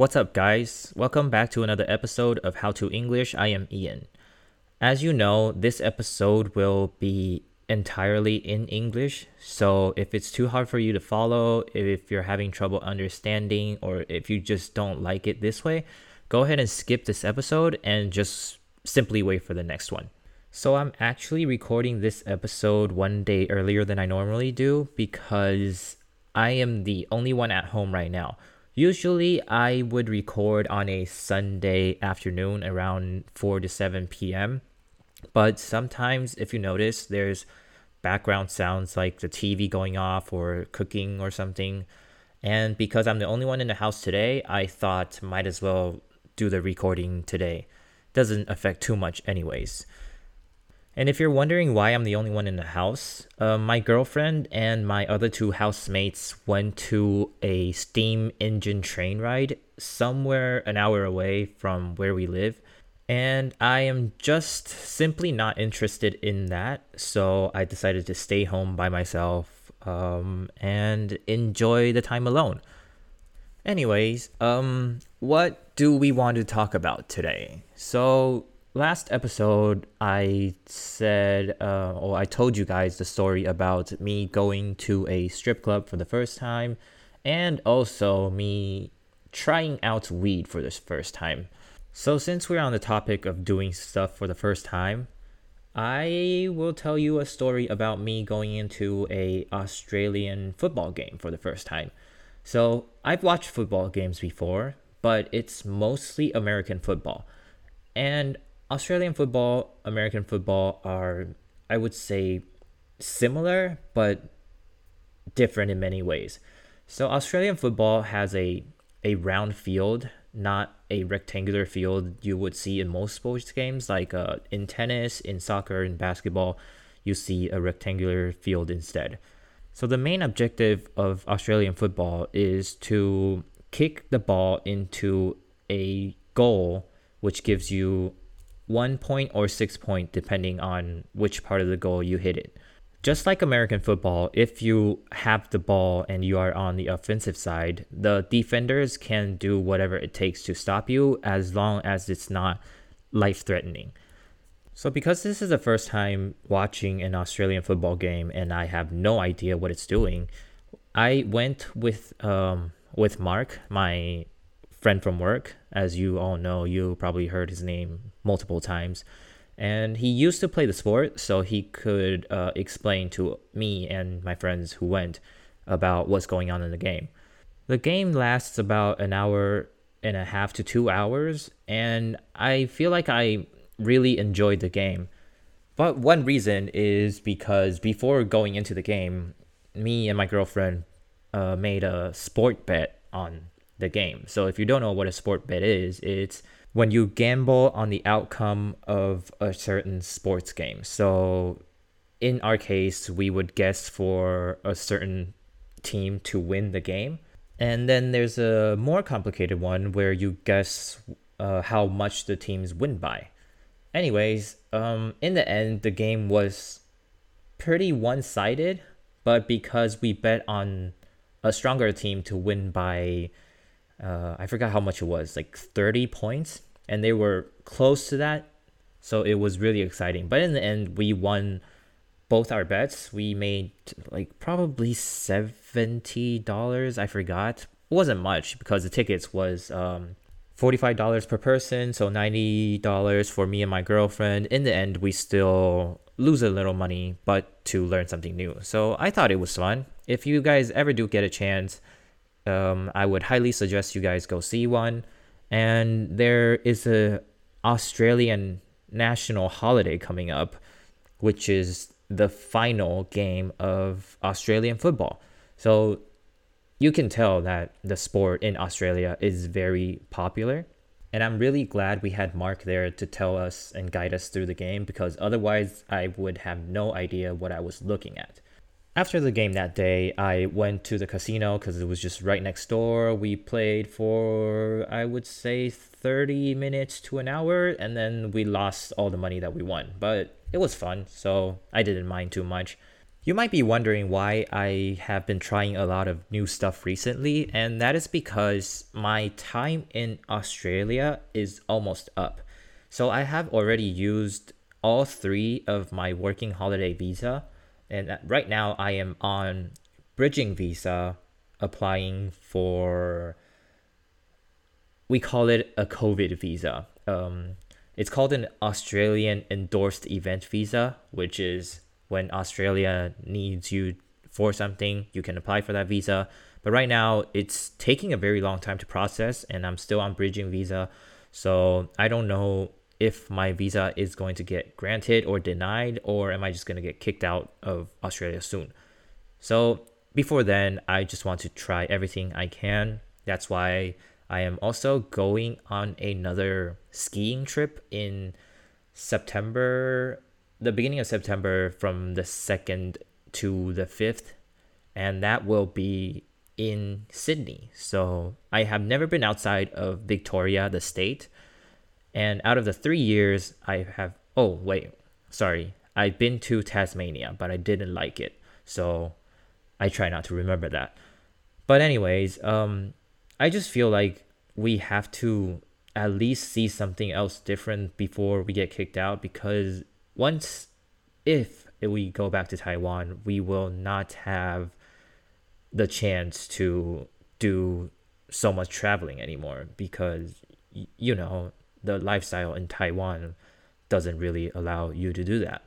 What's up, guys? Welcome back to another episode of How to English. I am Ian. As you know, this episode will be entirely in English, so if it's too hard for you to follow, if you're having trouble understanding, or if you just don't like it this way, go ahead and skip this episode and just simply wait for the next one. So, I'm actually recording this episode one day earlier than I normally do because I am the only one at home right now. Usually, I would record on a Sunday afternoon around 4 to 7 p.m. But sometimes, if you notice, there's background sounds like the TV going off or cooking or something. And because I'm the only one in the house today, I thought might as well do the recording today. Doesn't affect too much, anyways. And if you're wondering why I'm the only one in the house, uh, my girlfriend and my other two housemates went to a steam engine train ride somewhere an hour away from where we live. And I am just simply not interested in that. So I decided to stay home by myself um, and enjoy the time alone. Anyways, um, what do we want to talk about today? So last episode, I said, uh, or I told you guys the story about me going to a strip club for the first time, and also me trying out weed for the first time. So, since we're on the topic of doing stuff for the first time, I will tell you a story about me going into a Australian football game for the first time. So, I've watched football games before, but it's mostly American football. And Australian football, American football are, I would say, similar but different in many ways. So Australian football has a a round field, not a rectangular field you would see in most sports games. Like uh, in tennis, in soccer, in basketball, you see a rectangular field instead. So the main objective of Australian football is to kick the ball into a goal, which gives you one point or six point depending on which part of the goal you hit it. Just like American football, if you have the ball and you are on the offensive side, the defenders can do whatever it takes to stop you as long as it's not life threatening. So, because this is the first time watching an Australian football game and I have no idea what it's doing, I went with um, with Mark, my friend from work. As you all know, you probably heard his name multiple times. And he used to play the sport, so he could uh, explain to me and my friends who went about what's going on in the game. The game lasts about an hour and a half to two hours, and I feel like I really enjoyed the game. But one reason is because before going into the game, me and my girlfriend uh, made a sport bet on the game. So if you don't know what a sport bet is, it's when you gamble on the outcome of a certain sports game. So in our case, we would guess for a certain team to win the game. And then there's a more complicated one where you guess uh, how much the teams win by. Anyways, um, in the end, the game was pretty one sided, but because we bet on a stronger team to win by uh, I forgot how much it was, like 30 points, and they were close to that. So it was really exciting. But in the end, we won both our bets. We made like probably $70. I forgot. It wasn't much because the tickets was um, $45 per person, so $90 for me and my girlfriend. In the end, we still lose a little money, but to learn something new. So I thought it was fun. If you guys ever do get a chance, um, I would highly suggest you guys go see one. And there is a Australian national holiday coming up, which is the final game of Australian football. So you can tell that the sport in Australia is very popular. And I'm really glad we had Mark there to tell us and guide us through the game because otherwise I would have no idea what I was looking at. After the game that day, I went to the casino because it was just right next door. We played for, I would say, 30 minutes to an hour, and then we lost all the money that we won. But it was fun, so I didn't mind too much. You might be wondering why I have been trying a lot of new stuff recently, and that is because my time in Australia is almost up. So I have already used all three of my working holiday visa, and right now I am on bridging visa applying for we call it a COVID visa. Um, it's called an Australian endorsed event visa, which is when Australia needs you for something, you can apply for that visa. But right now, it's taking a very long time to process, and I'm still on bridging visa. So I don't know if my visa is going to get granted or denied, or am I just going to get kicked out of Australia soon? So before then, I just want to try everything I can. That's why I am also going on another skiing trip in September the beginning of September from the 2nd to the 5th, and that will be in Sydney. So I have never been outside of Victoria, the state. And out of the three years, I have, oh, wait, sorry. I've been to Tasmania, but I didn't like it. So I try not to remember that. But, anyways, um, I just feel like we have to at least see something else different before we get kicked out because once if we go back to Taiwan, we will not have the chance to do so much traveling anymore because you know the lifestyle in Taiwan doesn't really allow you to do that.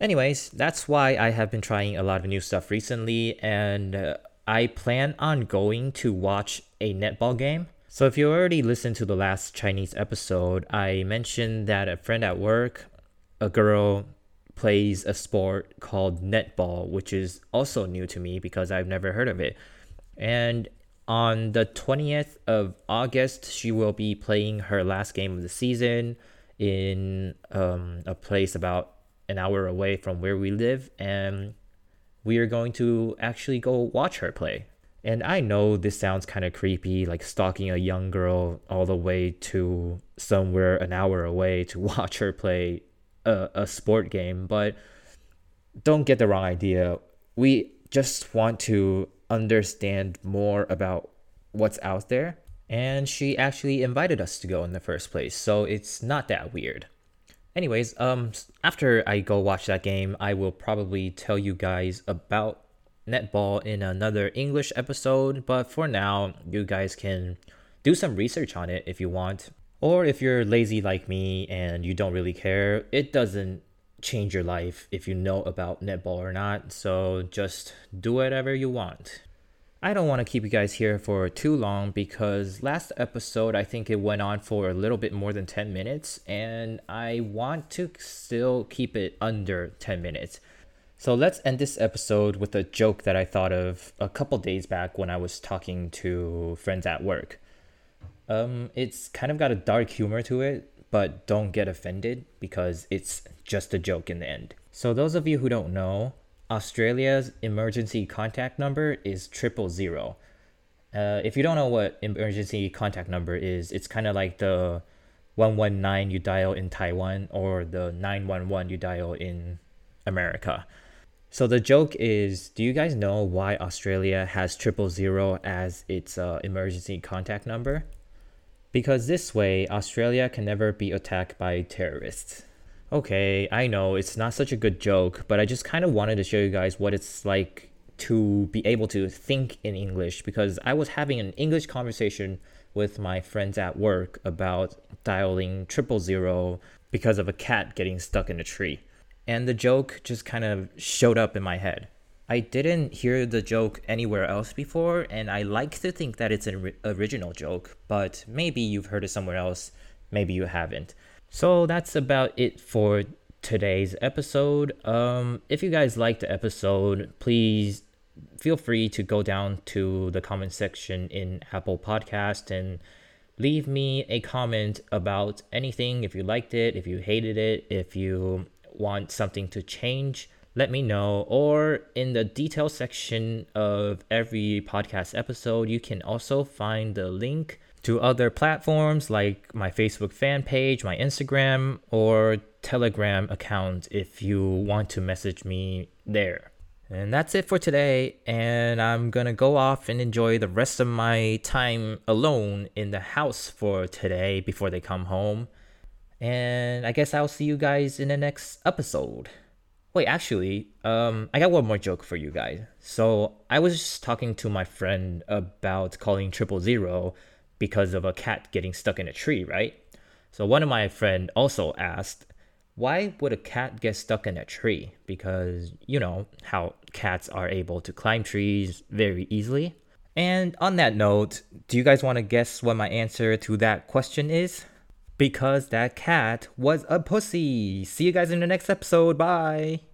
Anyways, that's why I have been trying a lot of new stuff recently and uh, I plan on going to watch a netball game. So if you already listened to the last Chinese episode, I mentioned that a friend at work a girl plays a sport called netball, which is also new to me because I've never heard of it. And on the 20th of August, she will be playing her last game of the season in um, a place about an hour away from where we live. And we are going to actually go watch her play. And I know this sounds kind of creepy, like stalking a young girl all the way to somewhere an hour away to watch her play a, a sport game, but don't get the wrong idea. We just want to understand more about what's out there. And she actually invited us to go in the first place, so it's not that weird. Anyways, um, after I go watch that game, I will probably tell you guys about netball in another English episode. But for now, you guys can do some research on it if you want. Or if you're lazy like me and you don't really care, it doesn't change your life if you know about netball or not. So just do whatever you want. I don't want to keep you guys here for too long because last episode I think it went on for a little bit more than 10 minutes and I want to still keep it under 10 minutes. So let's end this episode with a joke that I thought of a couple days back when I was talking to friends at work. Um, it's kind of got a dark humor to it, but don't get offended because it's just a joke in the end. So, those of you who don't know, Australia's emergency contact number is triple zero. Uh, if you don't know what emergency contact number is, it's kind of like the 119 you dial in Taiwan or the 911 you dial in America. So the joke is, do you guys know why Australia has triple zero as its uh, emergency contact number? Because this way Australia can never be attacked by terrorists. Okay, I know it's not such a good joke, but I just kind of wanted to show you guys what it's like to be able to think in English because I was having an English conversation with my friends at work about dialing triple zero because of a cat getting stuck in a tree. And the joke just kind of showed up in my head. I didn't hear the joke anywhere else before, and I like to think that it's an original joke, but maybe you've heard it somewhere else, maybe you haven't. So that's about it for today's episode. Um, if you guys liked the episode, please feel free to go down to the comment section in Apple Podcast and leave me a comment about anything if you liked it, if you hated it, if you want something to change let me know. Or in the detail section of every podcast episode, you can also find the link to other platforms like my Facebook fan page, my Instagram, or Telegram account if you want to message me there. And that's it for today. And I'm gonna go off and enjoy the rest of my time alone in the house for today before they come home. And I guess I'll see you guys in the next episode. Wait, actually, um, I got one more joke for you guys. So I was just talking to my friend about calling triple zero because of a cat getting stuck in a tree, right? So one of my friend also asked, why would a cat get stuck in a tree? Because you know how cats are able to climb trees very easily. And on that note, do you guys want to guess what my answer to that question is? Because that cat was a pussy. See you guys in the next episode. Bye.